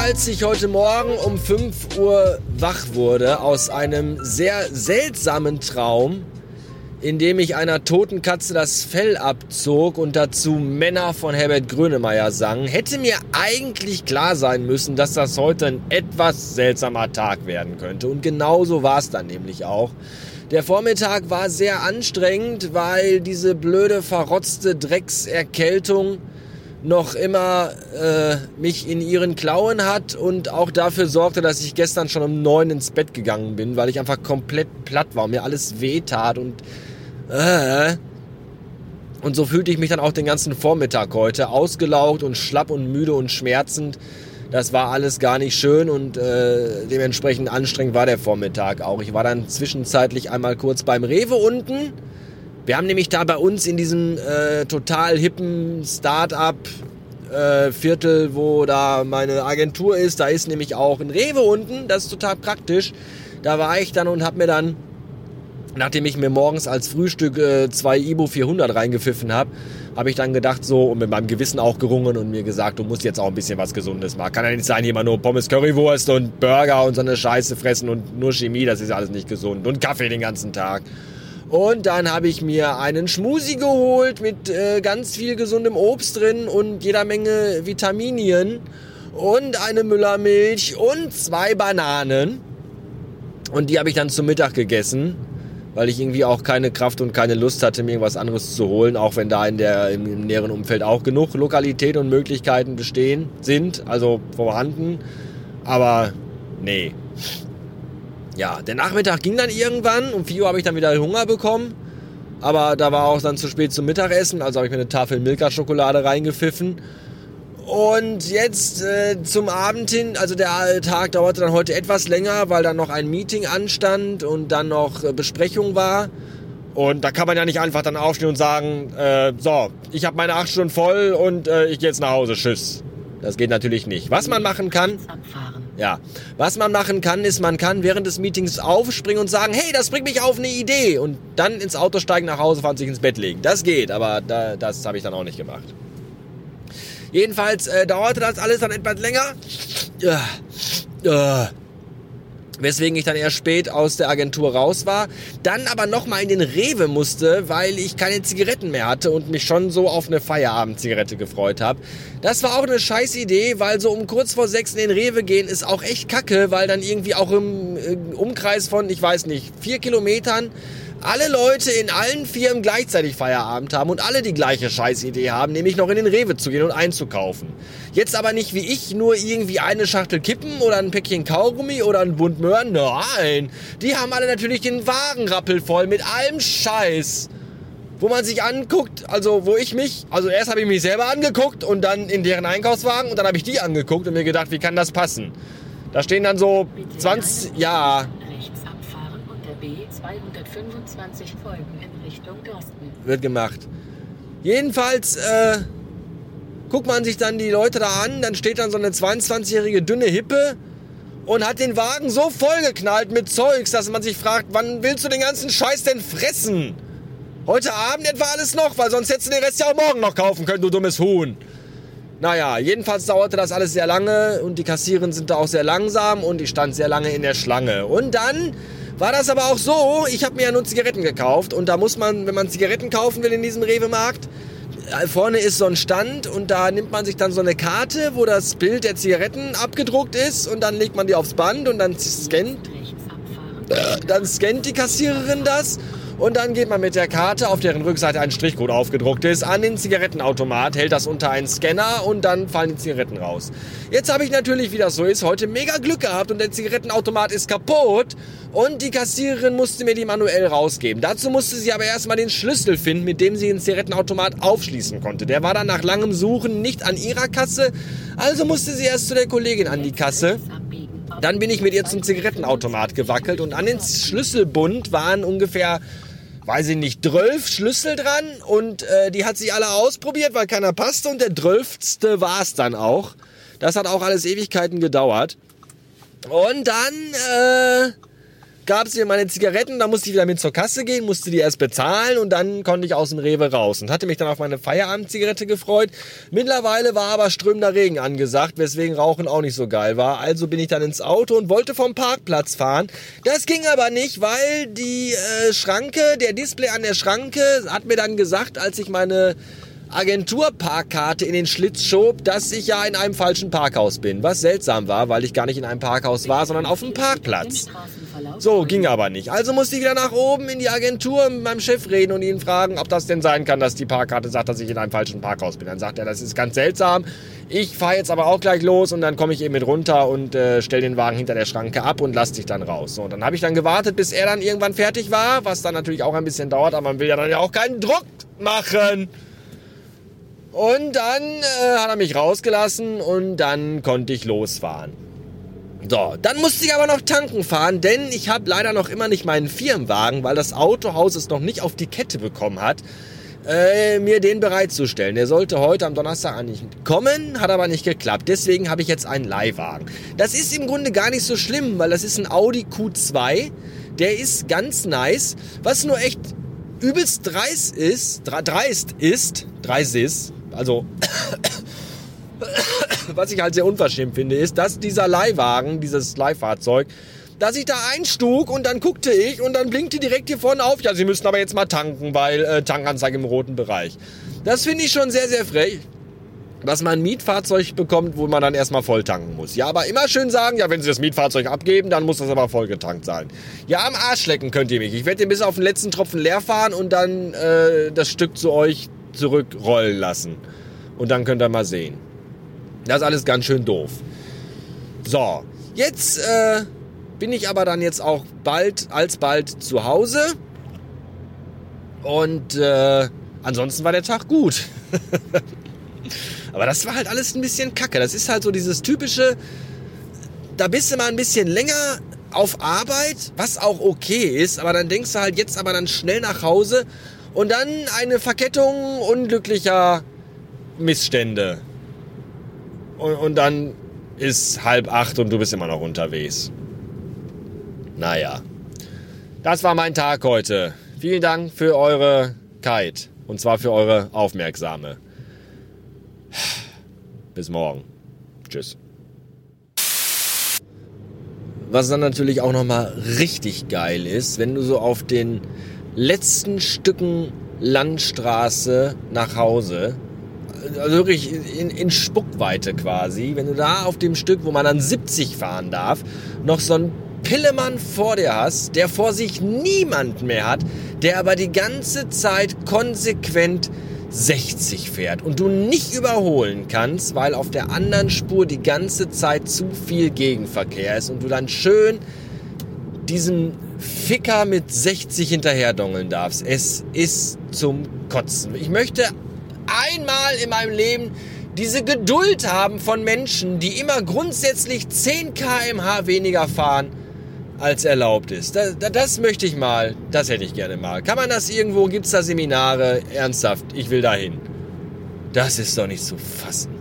als ich heute Morgen um 5 Uhr wach wurde aus einem sehr seltsamen Traum, in dem ich einer toten Katze das Fell abzog und dazu Männer von Herbert Grönemeyer sang, hätte mir eigentlich klar sein müssen, dass das heute ein etwas seltsamer Tag werden könnte. Und genauso war es dann nämlich auch. Der Vormittag war sehr anstrengend, weil diese blöde, verrotzte Dreckserkältung noch immer äh, mich in ihren Klauen hat und auch dafür sorgte, dass ich gestern schon um neun ins Bett gegangen bin, weil ich einfach komplett platt war und mir alles wehtat und äh, und so fühlte ich mich dann auch den ganzen Vormittag heute, ausgelaugt und schlapp und müde und schmerzend. Das war alles gar nicht schön und äh, dementsprechend anstrengend war der Vormittag auch. Ich war dann zwischenzeitlich einmal kurz beim Rewe unten wir haben nämlich da bei uns in diesem äh, total hippen Start-up äh, Viertel, wo da meine Agentur ist, da ist nämlich auch ein Rewe unten, das ist total praktisch. Da war ich dann und hab mir dann, nachdem ich mir morgens als Frühstück äh, zwei Ibo 400 reingepfiffen habe, habe ich dann gedacht so und mit meinem Gewissen auch gerungen und mir gesagt, du musst jetzt auch ein bisschen was Gesundes machen. Kann ja nicht sein, immer nur Pommes Currywurst und Burger und so eine Scheiße fressen und nur Chemie, das ist alles nicht gesund. Und Kaffee den ganzen Tag. Und dann habe ich mir einen Schmusi geholt mit äh, ganz viel gesundem Obst drin und jeder Menge Vitaminien und eine Müllermilch und zwei Bananen. Und die habe ich dann zum Mittag gegessen, weil ich irgendwie auch keine Kraft und keine Lust hatte, mir irgendwas anderes zu holen, auch wenn da in der, im, im näheren Umfeld auch genug Lokalität und Möglichkeiten bestehen, sind, also vorhanden. Aber nee, ja, der Nachmittag ging dann irgendwann. Um 4 Uhr habe ich dann wieder Hunger bekommen. Aber da war auch dann zu spät zum Mittagessen. Also habe ich mir eine Tafel Milka-Schokolade reingepfiffen. Und jetzt äh, zum Abend hin, also der Tag dauerte dann heute etwas länger, weil dann noch ein Meeting anstand und dann noch äh, Besprechung war. Und da kann man ja nicht einfach dann aufstehen und sagen, äh, so, ich habe meine acht Stunden voll und äh, ich gehe jetzt nach Hause, tschüss. Das geht natürlich nicht. Was man machen kann, ja, was man machen kann, ist, man kann während des Meetings aufspringen und sagen, hey, das bringt mich auf eine Idee und dann ins Auto steigen, nach Hause fahren, sich ins Bett legen. Das geht, aber da, das habe ich dann auch nicht gemacht. Jedenfalls äh, dauerte das alles dann etwas länger. Ja, ja weswegen ich dann erst spät aus der Agentur raus war, dann aber nochmal in den Rewe musste, weil ich keine Zigaretten mehr hatte und mich schon so auf eine Feierabendzigarette gefreut habe. Das war auch eine scheiß Idee, weil so um kurz vor sechs in den Rewe gehen ist auch echt kacke, weil dann irgendwie auch im Umkreis von, ich weiß nicht, vier Kilometern alle Leute in allen Firmen gleichzeitig Feierabend haben und alle die gleiche Scheißidee haben, nämlich noch in den Rewe zu gehen und einzukaufen. Jetzt aber nicht wie ich nur irgendwie eine Schachtel Kippen oder ein Päckchen Kaugummi oder ein Bund Möhren. Nein, die haben alle natürlich den Wagenrappel voll mit allem Scheiß. Wo man sich anguckt, also wo ich mich, also erst habe ich mich selber angeguckt und dann in deren Einkaufswagen und dann habe ich die angeguckt und mir gedacht, wie kann das passen? Da stehen dann so 20, ja, 225 Folgen in Richtung Dorsten. Wird gemacht. Jedenfalls äh, guckt man sich dann die Leute da an, dann steht dann so eine 22-jährige dünne Hippe und hat den Wagen so vollgeknallt mit Zeugs, dass man sich fragt, wann willst du den ganzen Scheiß denn fressen? Heute Abend etwa alles noch, weil sonst hättest du den Rest ja auch morgen noch kaufen können, du dummes Huhn. Naja, jedenfalls dauerte das alles sehr lange und die Kassieren sind da auch sehr langsam und ich stand sehr lange in der Schlange. Und dann war das aber auch so, ich habe mir ja nur Zigaretten gekauft und da muss man, wenn man Zigaretten kaufen will in diesem Rewe-Markt, äh, vorne ist so ein Stand und da nimmt man sich dann so eine Karte, wo das Bild der Zigaretten abgedruckt ist und dann legt man die aufs Band und dann scannt, äh, dann scannt die Kassiererin das und dann geht man mit der Karte, auf deren Rückseite ein Strichcode aufgedruckt ist, an den Zigarettenautomat, hält das unter einen Scanner und dann fallen die Zigaretten raus. Jetzt habe ich natürlich, wie das so ist, heute mega Glück gehabt und der Zigarettenautomat ist kaputt und die Kassiererin musste mir die manuell rausgeben. Dazu musste sie aber erstmal den Schlüssel finden, mit dem sie den Zigarettenautomat aufschließen konnte. Der war dann nach langem Suchen nicht an ihrer Kasse, also musste sie erst zu der Kollegin an die Kasse. Dann bin ich mit ihr zum Zigarettenautomat gewackelt und an den Schlüsselbund waren ungefähr weiß ich nicht, zwölf Schlüssel dran und äh, die hat sich alle ausprobiert, weil keiner passte und der zwölfste war es dann auch. Das hat auch alles Ewigkeiten gedauert. Und dann äh, gab es mir meine Zigaretten, dann musste ich wieder mit zur Kasse gehen, musste die erst bezahlen und dann konnte ich aus dem Rewe raus und hatte mich dann auf meine Feierabendzigarette gefreut. Mittlerweile war aber strömender Regen angesagt, weswegen Rauchen auch nicht so geil war. Also bin ich dann ins Auto und wollte vom Parkplatz fahren. Das ging aber nicht, weil die äh, Schranke, der Display an der Schranke hat mir dann gesagt, als ich meine Agenturparkkarte in den Schlitz schob, dass ich ja in einem falschen Parkhaus bin. Was seltsam war, weil ich gar nicht in einem Parkhaus war, sondern auf dem Parkplatz. So, ging aber nicht. Also musste ich wieder nach oben in die Agentur mit meinem Chef reden und ihn fragen, ob das denn sein kann, dass die Parkkarte sagt, dass ich in einem falschen Parkhaus bin. Dann sagt er, das ist ganz seltsam. Ich fahre jetzt aber auch gleich los und dann komme ich eben mit runter und äh, stelle den Wagen hinter der Schranke ab und lasse dich dann raus. So, dann habe ich dann gewartet, bis er dann irgendwann fertig war, was dann natürlich auch ein bisschen dauert, aber man will ja dann ja auch keinen Druck machen. Und dann äh, hat er mich rausgelassen und dann konnte ich losfahren. So, dann musste ich aber noch tanken fahren, denn ich habe leider noch immer nicht meinen Firmenwagen, weil das Autohaus es noch nicht auf die Kette bekommen hat, äh, mir den bereitzustellen. Der sollte heute am Donnerstag eigentlich kommen, hat aber nicht geklappt. Deswegen habe ich jetzt einen Leihwagen. Das ist im Grunde gar nicht so schlimm, weil das ist ein Audi Q2. Der ist ganz nice. Was nur echt übelst dreist ist, dreist ist, dreist ist, also, was ich halt sehr unverschämt finde, ist, dass dieser Leihwagen, dieses Leihfahrzeug, dass ich da einstug und dann guckte ich und dann blinkte direkt hier vorne auf, ja, Sie müssen aber jetzt mal tanken, weil äh, Tankanzeige im roten Bereich. Das finde ich schon sehr, sehr frech dass man ein Mietfahrzeug bekommt, wo man dann erstmal voll tanken muss. Ja, aber immer schön sagen, ja, wenn Sie das Mietfahrzeug abgeben, dann muss das aber voll getankt sein. Ja, am Arsch lecken könnt ihr mich. Ich werde den bis auf den letzten Tropfen leer fahren und dann äh, das Stück zu euch zurückrollen lassen. Und dann könnt ihr mal sehen. Das ist alles ganz schön doof. So, jetzt äh, bin ich aber dann jetzt auch bald, alsbald zu Hause. Und äh, ansonsten war der Tag gut. aber das war halt alles ein bisschen kacke. Das ist halt so dieses typische, da bist du mal ein bisschen länger auf Arbeit, was auch okay ist, aber dann denkst du halt jetzt aber dann schnell nach Hause und dann eine Verkettung unglücklicher Missstände. Und, und dann ist halb acht und du bist immer noch unterwegs. Naja, das war mein Tag heute. Vielen Dank für eure Kite. Und zwar für eure Aufmerksame. Bis morgen. Tschüss. Was dann natürlich auch nochmal richtig geil ist, wenn du so auf den letzten Stücken Landstraße nach Hause, also wirklich in, in Spuckweite quasi, wenn du da auf dem Stück, wo man dann 70 fahren darf, noch so einen Pillemann vor dir hast, der vor sich niemand mehr hat, der aber die ganze Zeit konsequent 60 fährt und du nicht überholen kannst, weil auf der anderen Spur die ganze Zeit zu viel Gegenverkehr ist und du dann schön diesen Ficker mit 60 hinterherdongeln darfst. Es ist zum Kotzen. Ich möchte einmal in meinem Leben diese Geduld haben von Menschen, die immer grundsätzlich 10 kmh weniger fahren, als erlaubt ist. Das, das, möchte ich mal, das hätte ich gerne mal. Kann man das irgendwo, gibt es da Seminare? Ernsthaft, ich will dahin. Das ist doch nicht zu fassen.